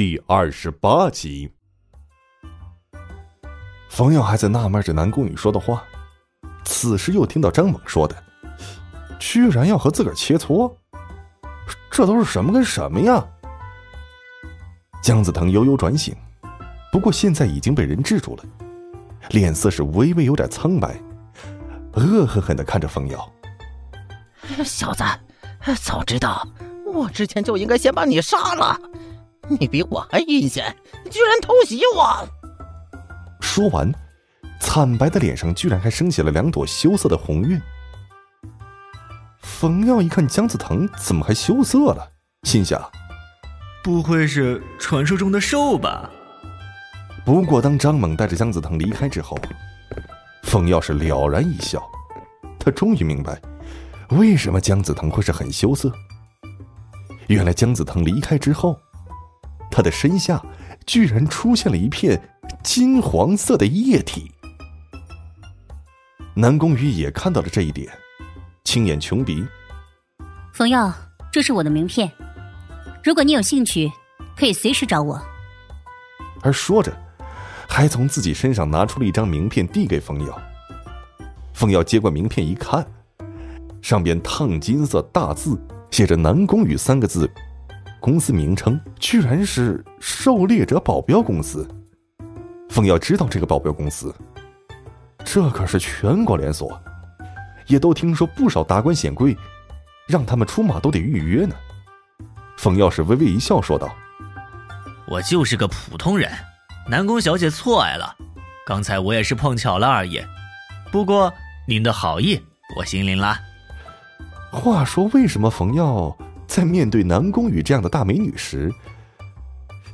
第二十八集。冯耀还在纳闷着南宫羽说的话，此时又听到张猛说的，居然要和自个儿切磋，这都是什么跟什么呀？姜子腾悠悠转醒，不过现在已经被人制住了，脸色是微微有点苍白，恶狠狠的看着冯耀。小子，早知道我之前就应该先把你杀了。你比我还阴险，居然偷袭我！说完，惨白的脸上居然还升起了两朵羞涩的红晕。冯耀一看姜子腾怎么还羞涩了，心想：不会是传说中的兽吧？不过，当张猛带着姜子腾离开之后，冯耀是了然一笑，他终于明白。为什么姜子腾会是很羞涩？原来姜子腾离开之后，他的身下居然出现了一片金黄色的液体。南宫羽也看到了这一点，青眼穷鼻。冯耀，这是我的名片，如果你有兴趣，可以随时找我。而说着，还从自己身上拿出了一张名片递给冯耀。冯耀接过名片一看。上边烫金色大字写着“南宫羽”三个字，公司名称居然是狩猎者保镖公司。凤耀知道这个保镖公司，这可是全国连锁，也都听说不少达官显贵，让他们出马都得预约呢。凤耀是微微一笑说道：“我就是个普通人，南宫小姐错爱了，刚才我也是碰巧了而已。不过您的好意，我心领了。”话说，为什么冯耀在面对南宫羽这样的大美女时，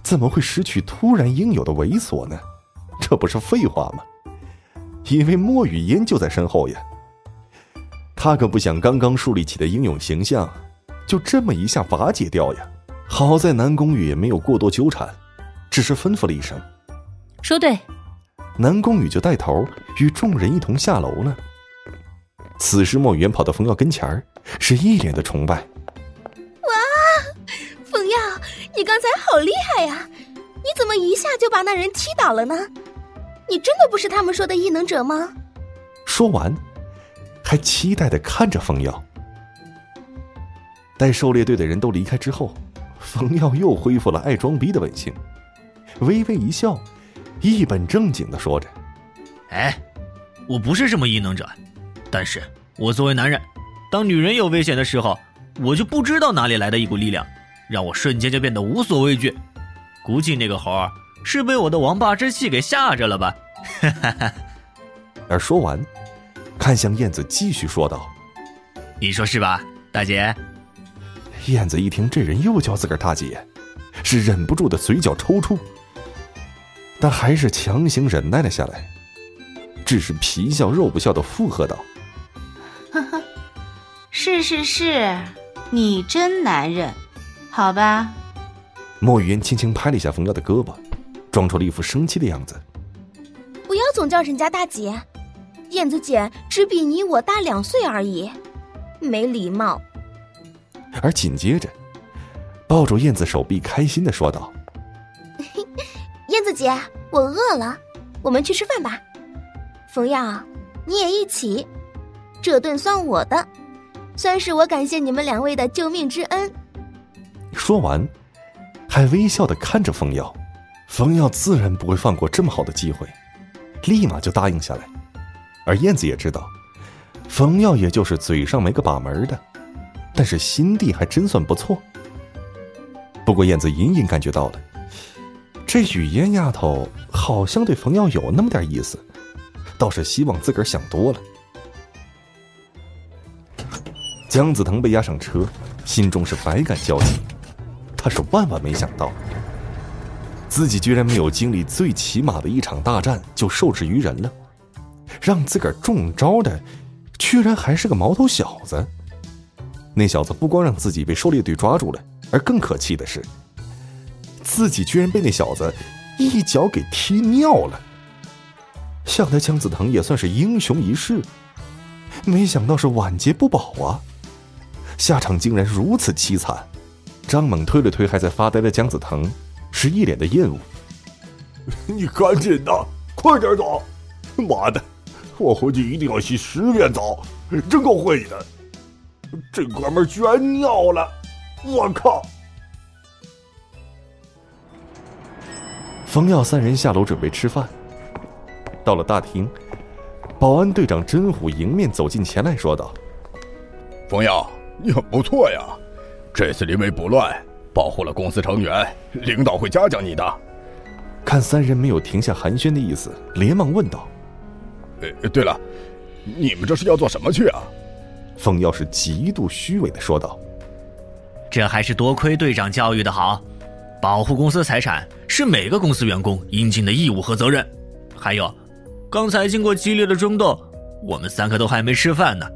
怎么会失去突然应有的猥琐呢？这不是废话吗？因为莫雨嫣就在身后呀。他可不想刚刚树立起的英勇形象，就这么一下瓦解掉呀。好在南宫羽也没有过多纠缠，只是吩咐了一声：“说对。”南宫羽就带头与众人一同下楼了。此时，莫雨嫣跑到冯耀跟前儿，是一脸的崇拜。你刚才好厉害呀！你怎么一下就把那人踢倒了呢？你真的不是他们说的异能者吗？说完，还期待的看着冯耀。待狩猎队的人都离开之后，冯耀又恢复了爱装逼的本性，微微一笑，一本正经的说着：“哎，我不是什么异能者。”但是我作为男人，当女人有危险的时候，我就不知道哪里来的一股力量，让我瞬间就变得无所畏惧。估计那个猴儿是被我的王霸之气给吓着了吧？哈哈哈。而说完，看向燕子，继续说道：“你说是吧，大姐？”燕子一听这人又叫自个儿大姐，是忍不住的嘴角抽搐，但还是强行忍耐了下来，只是皮笑肉不笑的附和道。呵呵，是是是，你真男人，好吧。莫雨嫣轻轻拍了一下冯耀的胳膊，装出了一副生气的样子。不要总叫人家大姐，燕子姐只比你我大两岁而已，没礼貌。而紧接着，抱住燕子手臂，开心的说道：“ 燕子姐，我饿了，我们去吃饭吧。冯耀，你也一起。”这顿算我的，算是我感谢你们两位的救命之恩。说完，还微笑的看着冯耀。冯耀自然不会放过这么好的机会，立马就答应下来。而燕子也知道，冯耀也就是嘴上没个把门的，但是心地还真算不错。不过燕子隐隐感觉到了，这雨烟丫头好像对冯耀有那么点意思，倒是希望自个儿想多了。姜子腾被押上车，心中是百感交集。他是万万没想到，自己居然没有经历最起码的一场大战就受制于人了，让自个儿中招的，居然还是个毛头小子。那小子不光让自己被狩猎队抓住了，而更可气的是，自己居然被那小子一脚给踢尿了。想来姜子腾也算是英雄一世，没想到是晚节不保啊！下场竟然如此凄惨，张猛推了推还在发呆的姜子腾，是一脸的厌恶。你赶紧的，快点走！妈的，我回去一定要洗十遍澡，真够晦的。这哥们居然尿了，我靠！冯耀三人下楼准备吃饭。到了大厅，保安队长真虎迎面走进前来说道：“冯耀，你很不错呀，这次临危不乱，保护了公司成员，领导会嘉奖你的。”看三人没有停下寒暄的意思，连忙问道：“呃，对了，你们这是要做什么去啊？”凤耀是极度虚伪的说道：“这还是多亏队长教育的好，保护公司财产是每个公司员工应尽的义务和责任。还有，刚才经过激烈的争斗，我们三个都还没吃饭呢，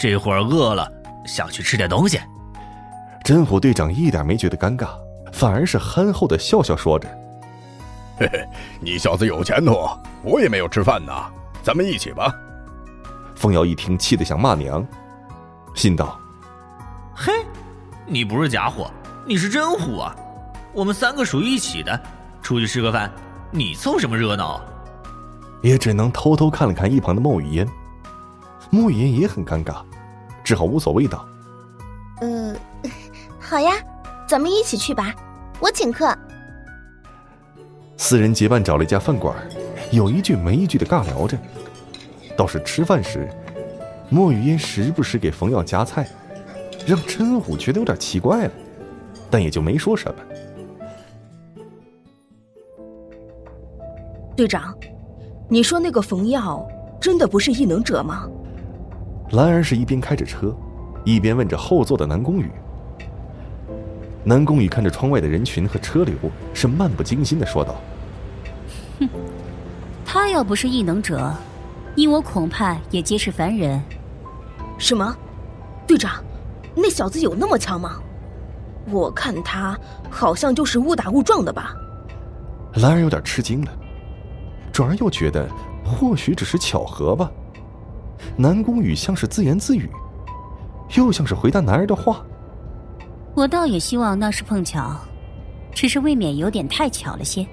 这会儿饿了，想去吃点东西。”真虎队长一点没觉得尴尬，反而是憨厚的笑笑说着。嘿嘿，你小子有前途，我也没有吃饭呢，咱们一起吧。凤瑶一听，气得想骂娘，心道：“嘿，你不是假虎，你是真虎啊！我们三个属于一起的，出去吃个饭，你凑什么热闹啊？”也只能偷偷看了看一旁的莫雨嫣，莫雨嫣也很尴尬，只好无所谓道：“呃，好呀，咱们一起去吧，我请客。”四人结伴找了一家饭馆，有一句没一句的尬聊着。倒是吃饭时，莫雨嫣时不时给冯耀夹菜，让陈虎觉得有点奇怪了，但也就没说什么。队长，你说那个冯耀真的不是异能者吗？兰儿是一边开着车，一边问着后座的南宫羽。南宫羽看着窗外的人群和车流，是漫不经心的说道。哼，他要不是异能者，你我恐怕也皆是凡人。什么？队长，那小子有那么强吗？我看他好像就是误打误撞的吧。兰儿有点吃惊了，转而又觉得或许只是巧合吧。南宫羽像是自言自语，又像是回答男儿的话。我倒也希望那是碰巧，只是未免有点太巧了些。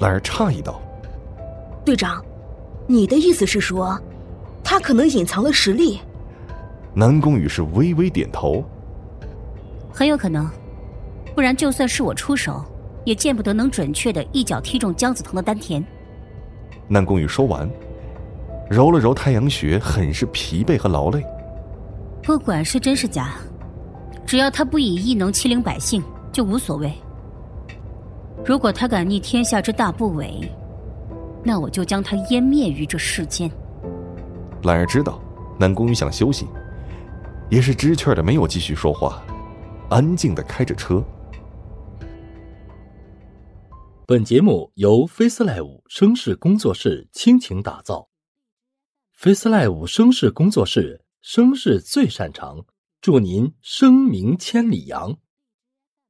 兰儿诧异道：“队长，你的意思是说，他可能隐藏了实力？”南宫羽是微微点头：“很有可能，不然就算是我出手，也见不得能准确的一脚踢中姜子腾的丹田。”南宫羽说完，揉了揉太阳穴，很是疲惫和劳累。不管是真是假，只要他不以异能欺凌百姓，就无所谓。如果他敢逆天下之大不韪，那我就将他湮灭于这世间。兰儿知道南宫羽想休息，也是知趣的，没有继续说话，安静的开着车。本节目由 FaceLive 声势工作室倾情打造，FaceLive 声势工作室声势最擅长，祝您声名千里扬。